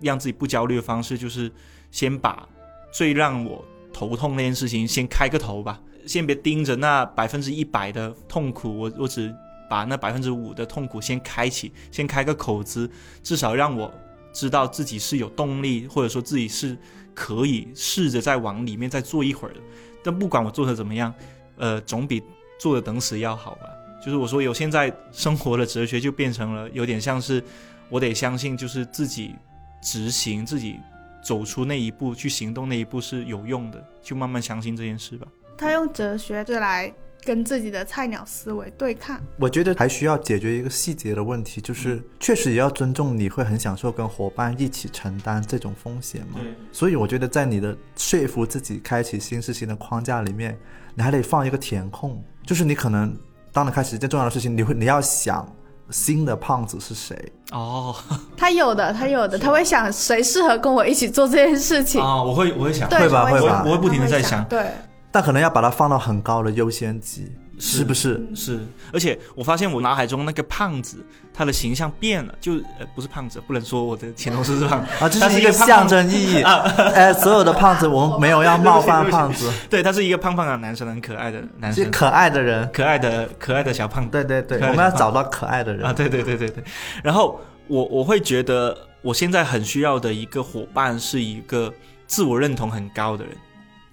让自己不焦虑的方式，就是先把最让我头痛那件事情先开个头吧，先别盯着那百分之一百的痛苦，我我只把那百分之五的痛苦先开启，先开个口子，至少让我。知道自己是有动力，或者说自己是可以试着再往里面再做一会儿的。但不管我做的怎么样，呃，总比坐着等死要好吧。就是我说有现在生活的哲学就变成了有点像是，我得相信就是自己执行自己走出那一步去行动那一步是有用的，就慢慢相信这件事吧。他用哲学就来。跟自己的菜鸟思维对抗，我觉得还需要解决一个细节的问题，就是确实也要尊重你会很享受跟伙伴一起承担这种风险嘛。所以我觉得在你的说服自己开启新事情的框架里面，你还得放一个填空，就是你可能当你开始一件重要的事情，你会你要想新的胖子是谁。哦，他有的，他有的，他会想谁适合跟我一起做这件事情。啊，我会我会想，会吧会吧，我会不停的在想，对。但可能要把它放到很高的优先级，是不是？是，而且我发现我脑海中那个胖子，他的形象变了，就呃不是胖子，不能说我的前同事是胖啊，这是一个象征意义啊。哎，所有的胖子，我们没有要冒犯 胖子。对他是一个胖胖的男生，很可爱的男生，可爱的人，可爱的可爱的小胖子。对对对，我们要找到可爱的人啊！对对对对对。然后我我会觉得，我现在很需要的一个伙伴，是一个自我认同很高的人。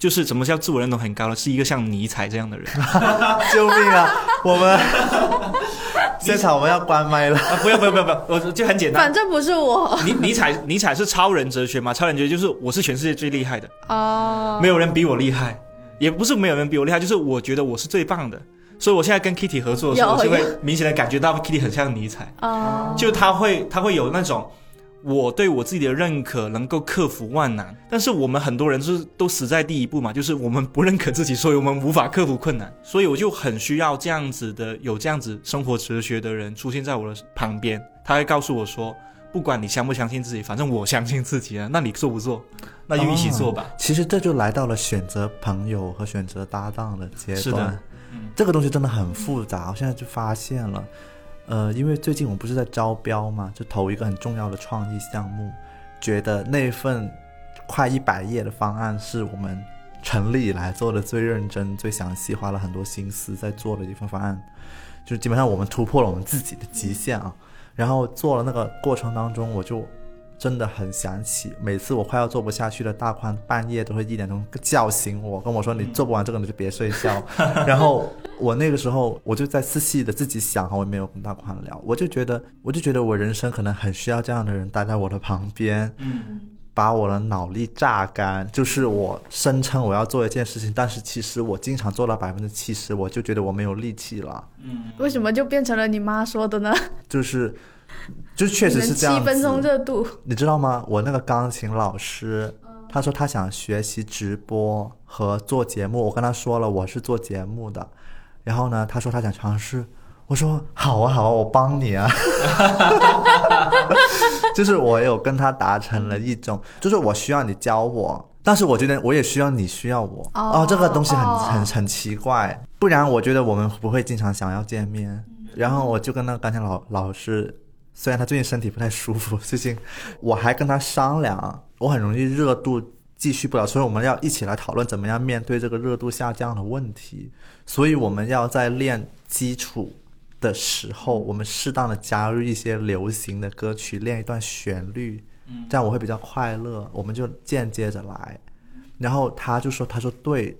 就是怎么叫自我认同很高了？是一个像尼采这样的人。救命啊！我们 现场我们要关麦了。不要不要不要不要！我就很简单。反正不是我。尼尼采尼采是超人哲学嘛？超人哲学就是我是全世界最厉害的哦，没有人比我厉害，也不是没有人比我厉害，就是我觉得我是最棒的。所以我现在跟 Kitty 合作的时候，我就会明显的感觉到 Kitty 很像尼采哦，就他会他会有那种。我对我自己的认可能够克服万难，但是我们很多人是都死在第一步嘛，就是我们不认可自己，所以我们无法克服困难。所以我就很需要这样子的有这样子生活哲学的人出现在我的旁边，他会告诉我说，不管你相不相信自己，反正我相信自己啊，那你做不做？那就一起做吧。其实这就来到了选择朋友和选择搭档的阶段。是的，这个东西真的很复杂。我现在就发现了。呃，因为最近我不是在招标嘛，就投一个很重要的创意项目，觉得那份快一百页的方案是我们成立以来做的最认真、最详细，花了很多心思在做的一份方案，就是基本上我们突破了我们自己的极限啊。然后做了那个过程当中，我就真的很想起，每次我快要做不下去了大宽半夜都会一点钟叫醒我，跟我说你做不完这个你就别睡觉。然后我那个时候我就在仔细的自己想，我也没有跟大宽聊，我就觉得我就觉得我人生可能很需要这样的人待在我的旁边，嗯，把我的脑力榨干。就是我声称我要做一件事情，但是其实我经常做到百分之七十，我就觉得我没有力气了。为什么就变成了你妈说的呢？就是，就确实是这样子。七分钟热度，你知道吗？我那个钢琴老师，他说他想学习直播和做节目。我跟他说了，我是做节目的。然后呢，他说他想尝试。我说好啊，好啊，我帮你啊。就是我有跟他达成了一种，就是我需要你教我，但是我觉得我也需要你需要我。哦这个东西很哦很很奇怪，不然我觉得我们不会经常想要见面。然后我就跟那个钢琴老老师，虽然他最近身体不太舒服，最近我还跟他商量，我很容易热度继续不了，所以我们要一起来讨论怎么样面对这个热度下降的问题。所以我们要在练基础的时候，我们适当的加入一些流行的歌曲，练一段旋律，这样我会比较快乐。我们就间接着来。然后他就说：“他说对，嗯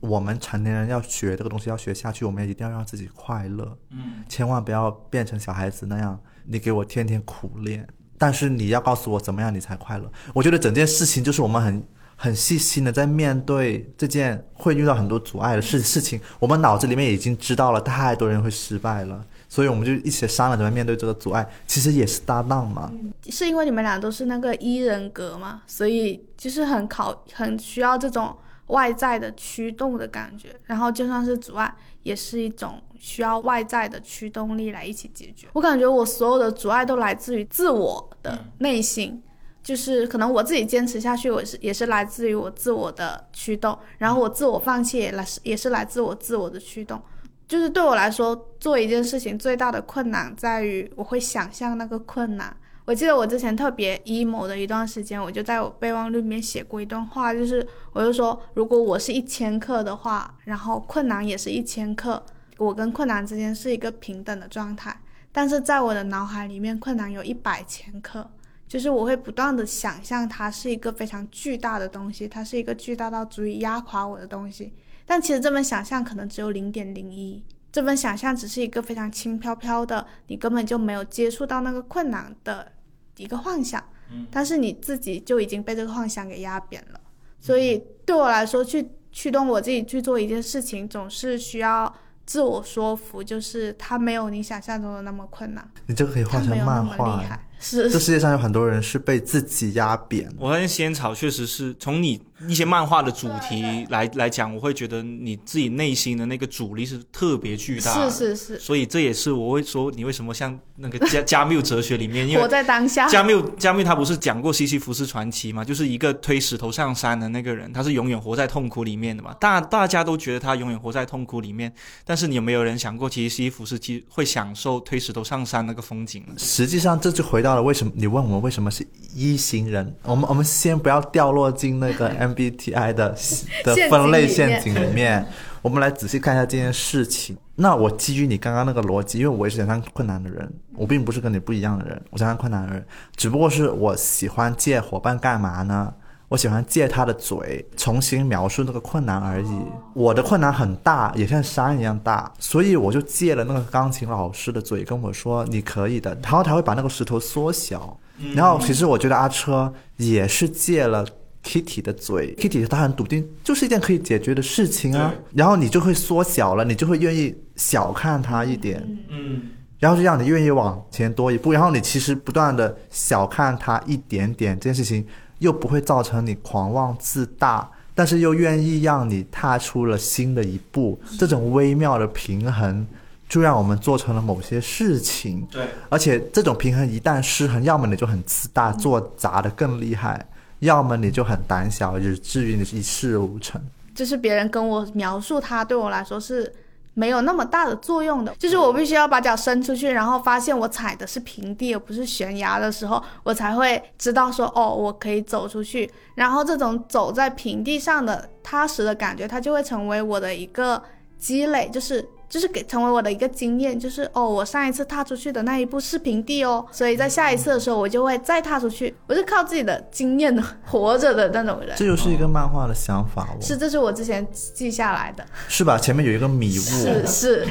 我们成年人要学这个东西，要学下去，我们也一定要让自己快乐。嗯，千万不要变成小孩子那样，你给我天天苦练，但是你要告诉我怎么样你才快乐。我觉得整件事情就是我们很很细心的在面对这件会遇到很多阻碍的事事情，我们脑子里面已经知道了太多人会失败了，所以我们就一起商量怎么面对这个阻碍，其实也是搭档嘛。是因为你们俩都是那个一人格嘛，所以就是很考很需要这种外在的驱动的感觉，然后就算是阻碍，也是一种需要外在的驱动力来一起解决。我感觉我所有的阻碍都来自于自我的内心。就是可能我自己坚持下去，我是也是来自于我自我的驱动，然后我自我放弃也来是也是来自我自我的驱动。就是对我来说，做一件事情最大的困难在于我会想象那个困难。我记得我之前特别 emo 的一段时间，我就在我备忘录里面写过一段话，就是我就说，如果我是一千克的话，然后困难也是一千克，我跟困难之间是一个平等的状态。但是在我的脑海里面，困难有一百千克，就是我会不断的想象它是一个非常巨大的东西，它是一个巨大到足以压垮我的东西。但其实这份想象可能只有零点零一，这份想象只是一个非常轻飘飘的，你根本就没有接触到那个困难的一个幻想，但是你自己就已经被这个幻想给压扁了。所以对我来说，去驱动我自己去做一件事情，总是需要自我说服，就是它没有你想象中的那么困难，你这个可以画它没成有那么漫画厉。害。是这世界上有很多人是被自己压扁。我发现仙草确实是从你一些漫画的主题来来讲，我会觉得你自己内心的那个阻力是特别巨大的。是是是，所以这也是我会说你为什么像那个加 加缪哲学里面，因活为在当下。加缪加缪他不是讲过西西弗斯传奇吗？就是一个推石头上山的那个人，他是永远活在痛苦里面的嘛。大大家都觉得他永远活在痛苦里面，但是你有没有人想过，其实西西弗斯其实会享受推石头上山那个风景呢？实际上，这就回到了为什么你问我们为什么是一型人。我们我们先不要掉落进那个 MBTI 的的分类陷阱里面，我们来仔细看一下这件事情。那我基于你刚刚那个逻辑，因为我也是想当困难的人，我并不是跟你不一样的人，我想当困难的人，只不过是我喜欢借伙伴干嘛呢？我喜欢借他的嘴重新描述那个困难而已。我的困难很大，也像山一样大，所以我就借了那个钢琴老师的嘴跟我说你可以的，然后他会把那个石头缩小。然后其实我觉得阿车也是借了 Kitty 的嘴，Kitty 他很笃定，就是一件可以解决的事情啊。然后你就会缩小了，你就会愿意小看他一点。嗯，然后就让你愿意往前多一步，然后你其实不断的小看他一点点，这件事情又不会造成你狂妄自大，但是又愿意让你踏出了新的一步，这种微妙的平衡，就让我们做成了某些事情。对，而且这种平衡一旦失衡，要么你就很自大，做砸的更厉害；要么你就很胆小，以至于你一事无成。就是别人跟我描述他，对我来说是没有那么大的作用的。就是我必须要把脚伸出去，然后发现我踩的是平地而不是悬崖的时候，我才会知道说哦，我可以走出去。然后这种走在平地上的踏实的感觉，它就会成为我的一个积累，就是。就是给成为我的一个经验，就是哦，我上一次踏出去的那一步是平地哦，所以在下一次的时候我就会再踏出去。我是靠自己的经验活着的那种人。这就是一个漫画的想法哦，是，这是我之前记下来的。是吧？前面有一个迷雾。是是。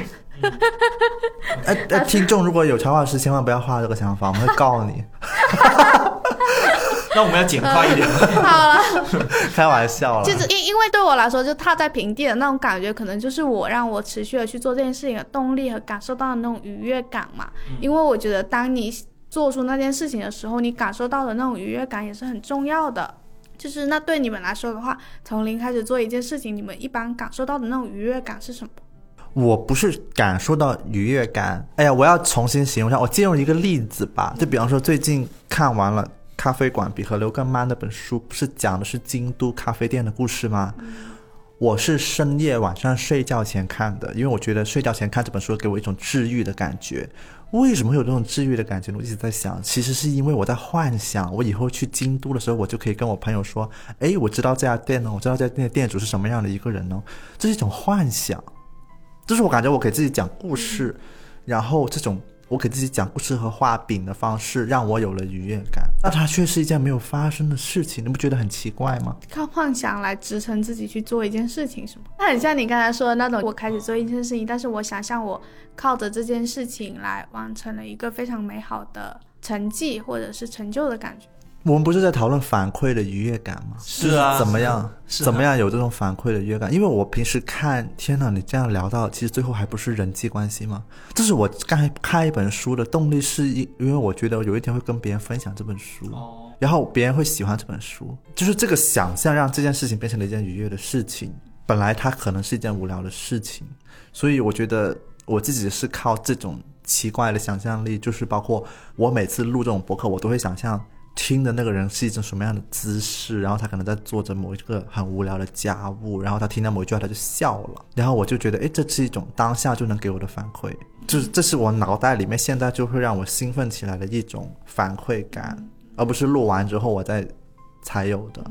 哎哎，听众如果有插画师，千万不要画这个想法，我们会告你。那我们要简化一点。好了，开玩笑了。就是因因为对我来说，就踏在平地的那种感觉，可能就是我让我持续的去做这件事情的动力和感受到的那种愉悦感嘛。因为我觉得，当你做出那件事情的时候，你感受到的那种愉悦感也是很重要的。就是那对你们来说的话，从零开始做一件事情，你们一般感受到的那种愉悦感是什么？我不是感受到愉悦感。哎呀，我要重新形容一下，我借用一个例子吧。就比方说，最近看完了。咖啡馆比河流更慢那本书不是讲的是京都咖啡店的故事吗？我是深夜晚上睡觉前看的，因为我觉得睡觉前看这本书给我一种治愈的感觉。为什么会有这种治愈的感觉呢？我一直在想，其实是因为我在幻想，我以后去京都的时候，我就可以跟我朋友说：“哎，我知道这家店呢，我知道这家店的店主是什么样的一个人呢。”这是一种幻想，就是我感觉我给自己讲故事，然后这种。我给自己讲故事和画饼的方式，让我有了愉悦感。那它却是一件没有发生的事情，你不觉得很奇怪吗？靠幻想来支撑自己去做一件事情，是吗？那很像你刚才说的那种，我开始做一件事情，但是我想象我靠着这件事情来完成了一个非常美好的成绩或者是成就的感觉。我们不是在讨论反馈的愉悦感吗？是啊，怎么样？怎么样有这种反馈的愉悦感？因为我平时看，天呐，你这样聊到，其实最后还不是人际关系吗？这是我刚才看一本书的动力，是因因为我觉得有一天会跟别人分享这本书，然后别人会喜欢这本书，就是这个想象让这件事情变成了一件愉悦的事情。本来它可能是一件无聊的事情，所以我觉得我自己是靠这种奇怪的想象力，就是包括我每次录这种博客，我都会想象。听的那个人是一种什么样的姿势？然后他可能在做着某一个很无聊的家务，然后他听到某一句话他就笑了，然后我就觉得，哎，这是一种当下就能给我的反馈，就是这是我脑袋里面现在就会让我兴奋起来的一种反馈感，而不是录完之后我再才有的。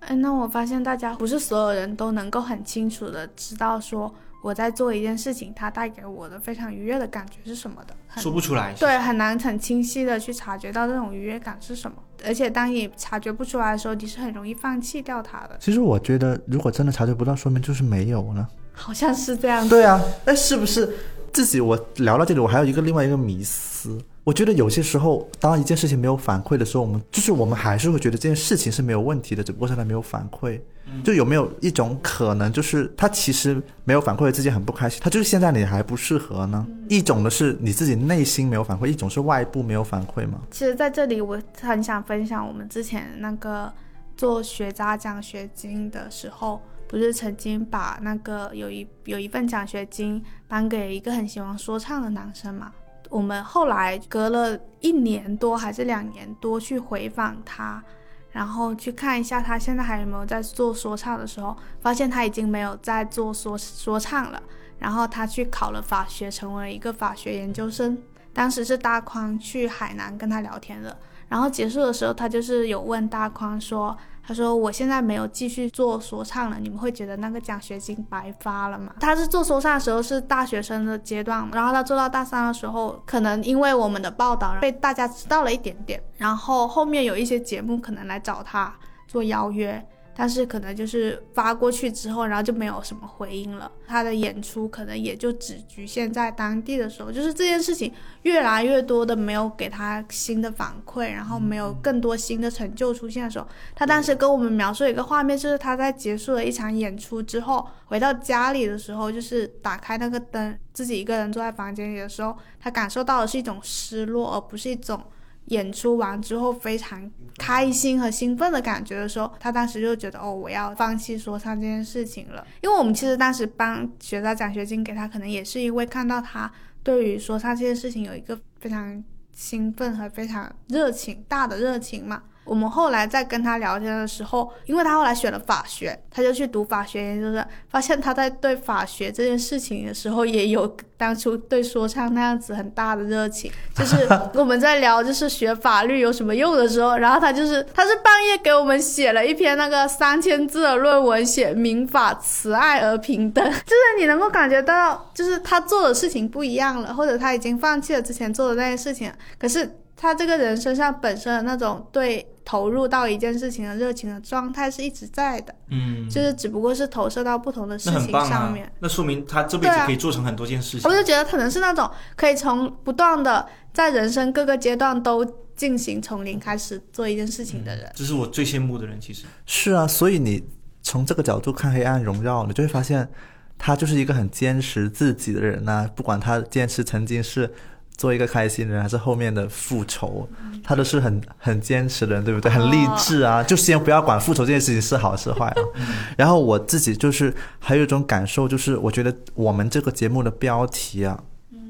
哎，那我发现大家不是所有人都能够很清楚的知道说。我在做一件事情，它带给我的非常愉悦的感觉是什么的？说不出来。对，很难很清晰的去察觉到这种愉悦感是什么。而且当你察觉不出来的时候，你是很容易放弃掉它的。其实我觉得，如果真的察觉不到，说明就是没有了。好像是这样。对啊，那是不是自己？我聊到这里，我还有一个另外一个迷思。我觉得有些时候，当一件事情没有反馈的时候，我们就是我们还是会觉得这件事情是没有问题的，只不过是它没有反馈。就有没有一种可能，就是他其实没有反馈，自己很不开心，他就是现在你还不适合呢？一种的是你自己内心没有反馈，一种是外部没有反馈吗？其实，在这里我很想分享，我们之前那个做学渣奖学金的时候，不是曾经把那个有一有一份奖学金颁给一个很喜欢说唱的男生嘛？我们后来隔了一年多还是两年多去回访他，然后去看一下他现在还有没有在做说唱的时候，发现他已经没有在做说说唱了。然后他去考了法学，成为了一个法学研究生。当时是大宽去海南跟他聊天的，然后结束的时候，他就是有问大宽说。他说：“我现在没有继续做说唱了，你们会觉得那个奖学金白发了吗？”他是做说唱的时候是大学生的阶段，然后他做到大三的时候，可能因为我们的报道被大家知道了一点点，然后后面有一些节目可能来找他做邀约。但是可能就是发过去之后，然后就没有什么回应了。他的演出可能也就只局限在当地的时候，就是这件事情越来越多的没有给他新的反馈，然后没有更多新的成就出现的时候，他当时跟我们描述一个画面，就是他在结束了一场演出之后，回到家里的时候，就是打开那个灯，自己一个人坐在房间里的时候，他感受到的是一种失落，而不是一种。演出完之后非常开心和兴奋的感觉的时候，他当时就觉得哦，我要放弃说唱这件事情了。因为我们其实当时帮学渣奖学金给他，可能也是因为看到他对于说唱这件事情有一个非常兴奋和非常热情大的热情嘛。我们后来在跟他聊天的时候，因为他后来选了法学，他就去读法学研究生，发现他在对法学这件事情的时候，也有当初对说唱那样子很大的热情。就是我们在聊就是学法律有什么用的时候，然后他就是他是半夜给我们写了一篇那个三千字的论文，写民法慈爱而平等，就是你能够感觉到，就是他做的事情不一样了，或者他已经放弃了之前做的那些事情，可是他这个人身上本身的那种对投入到一件事情的热情的状态是一直在的，嗯，就是只不过是投射到不同的事情那很棒啊上面。，那说明他这辈子可以做成很多件事情我。就觉得可能是那种可以从不断的在人生各个阶段都进行从零开始做一件事情的人。这是我最羡慕的人，其实。是啊，所以你从这个角度看《黑暗荣耀》，你就会发现他就是一个很坚持自己的人呐、不管他坚持曾经是做一个开心的人，还是后面的复仇，他都是很很坚持的人，对不对？很励志啊！就先不要管复仇这件事情是好是坏啊。然后我自己就是还有一种感受，就是我觉得我们这个节目的标题啊，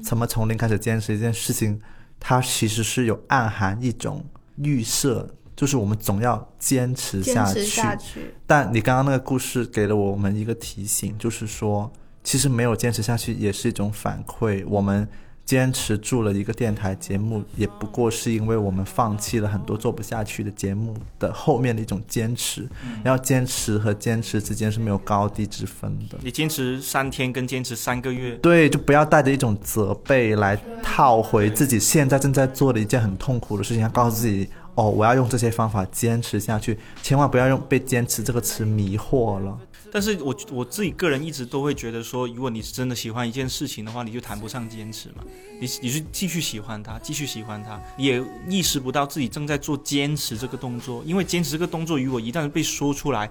怎么从零开始坚持一件事情，它其实是有暗含一种预设，就是我们总要坚持坚持下去。下去，但你刚刚那个故事给了我们一个提醒，就是说，其实没有坚持下去也是一种反馈。我们坚持住了一个电台节目，也不过是因为我们放弃了很多做不下去的节目的后面的一种坚持。然后坚持和坚持之间是没有高低之分的。你坚持三天跟坚持三个月，对，就不要带着一种责备来套回自己现在正在做的一件很痛苦的事情，要告诉自己，哦，我要用这些方法坚持下去，千万不要用被“坚持”这个词迷惑了。但是我我自己个人一直都会觉得说，如果你是真的喜欢一件事情的话，你就谈不上坚持嘛。你你是继续喜欢它，继续喜欢它，也意识不到自己正在做坚持这个动作，因为坚持这个动作如果一旦被说出来，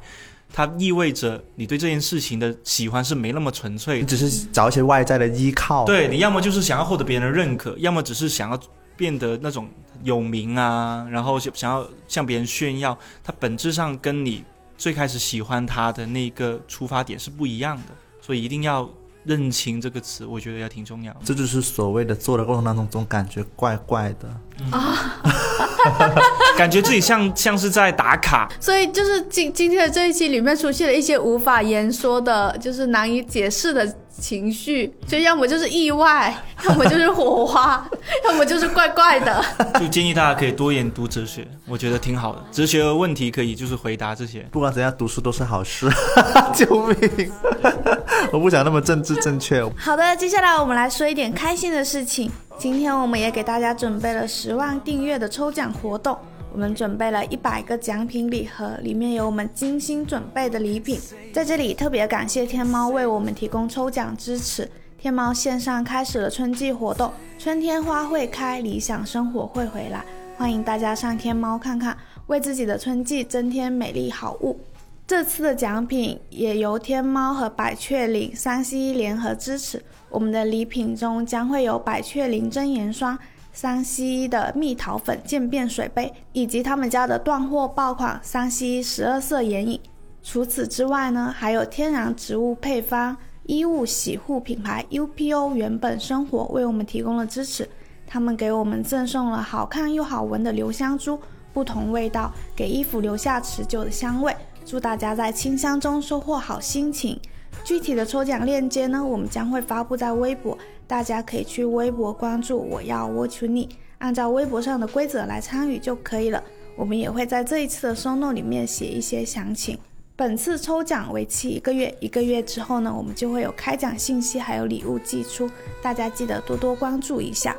它意味着你对这件事情的喜欢是没那么纯粹。你只是找一些外在的依靠。对你要么就是想要获得别人的认可，要么只是想要变得那种有名啊，然后想想要向别人炫耀，它本质上跟你最开始喜欢他的那个出发点是不一样的，所以一定要认清这个词，我觉得也挺重要的。这就是所谓的做的过程当中总感觉怪怪的啊。感觉自己像 像是在打卡，所以就是今今天的这一期里面出现了一些无法言说的，就是难以解释的情绪，就要么就是意外，要么就是火花，要么就是怪怪的。就建议大家可以多研读哲学，我觉得挺好的。哲学的问题可以就是回答这些。不管怎样，读书都是好事。救命！我不想那么政治正确。好的，接下来我们来说一点开心的事情。今天我们也给大家准备了十万订阅的抽奖活动，我我们准备了一百个奖品礼盒，里面有我们精心准备的礼品。在这里特别感谢天猫为我们提供抽奖支持。天猫线上开始了春季活动，春天花会开，理想生活会回来，欢迎大家上天猫看看，为自己的春季增添美丽好物。这次的奖品也由天猫和百雀羚三 C 联合支持。我们的礼品中将会有百雀羚真颜霜、三 C 的蜜桃粉渐变水杯，以及他们家的断货爆款三 C 十二色眼影。除此之外呢，还有天然植物配方、衣物洗护品牌 UPO 原本生活为我们提供了支持，他们给我们赠送了好看又好闻的留香珠，不同味道给衣服留下持久的香味。祝大家在清香中收获好心情。具体的抽奖链接呢，我们将会发布在微博，大家可以去微博关注“我要 Watch You 按照微博上的规则来参与就可以了。我们也会在这一次的收弄里面写一些详情。本次抽奖为期一个月，一个月之后呢，我们就会有开奖信息还有礼物寄出，大家记得多多关注一下。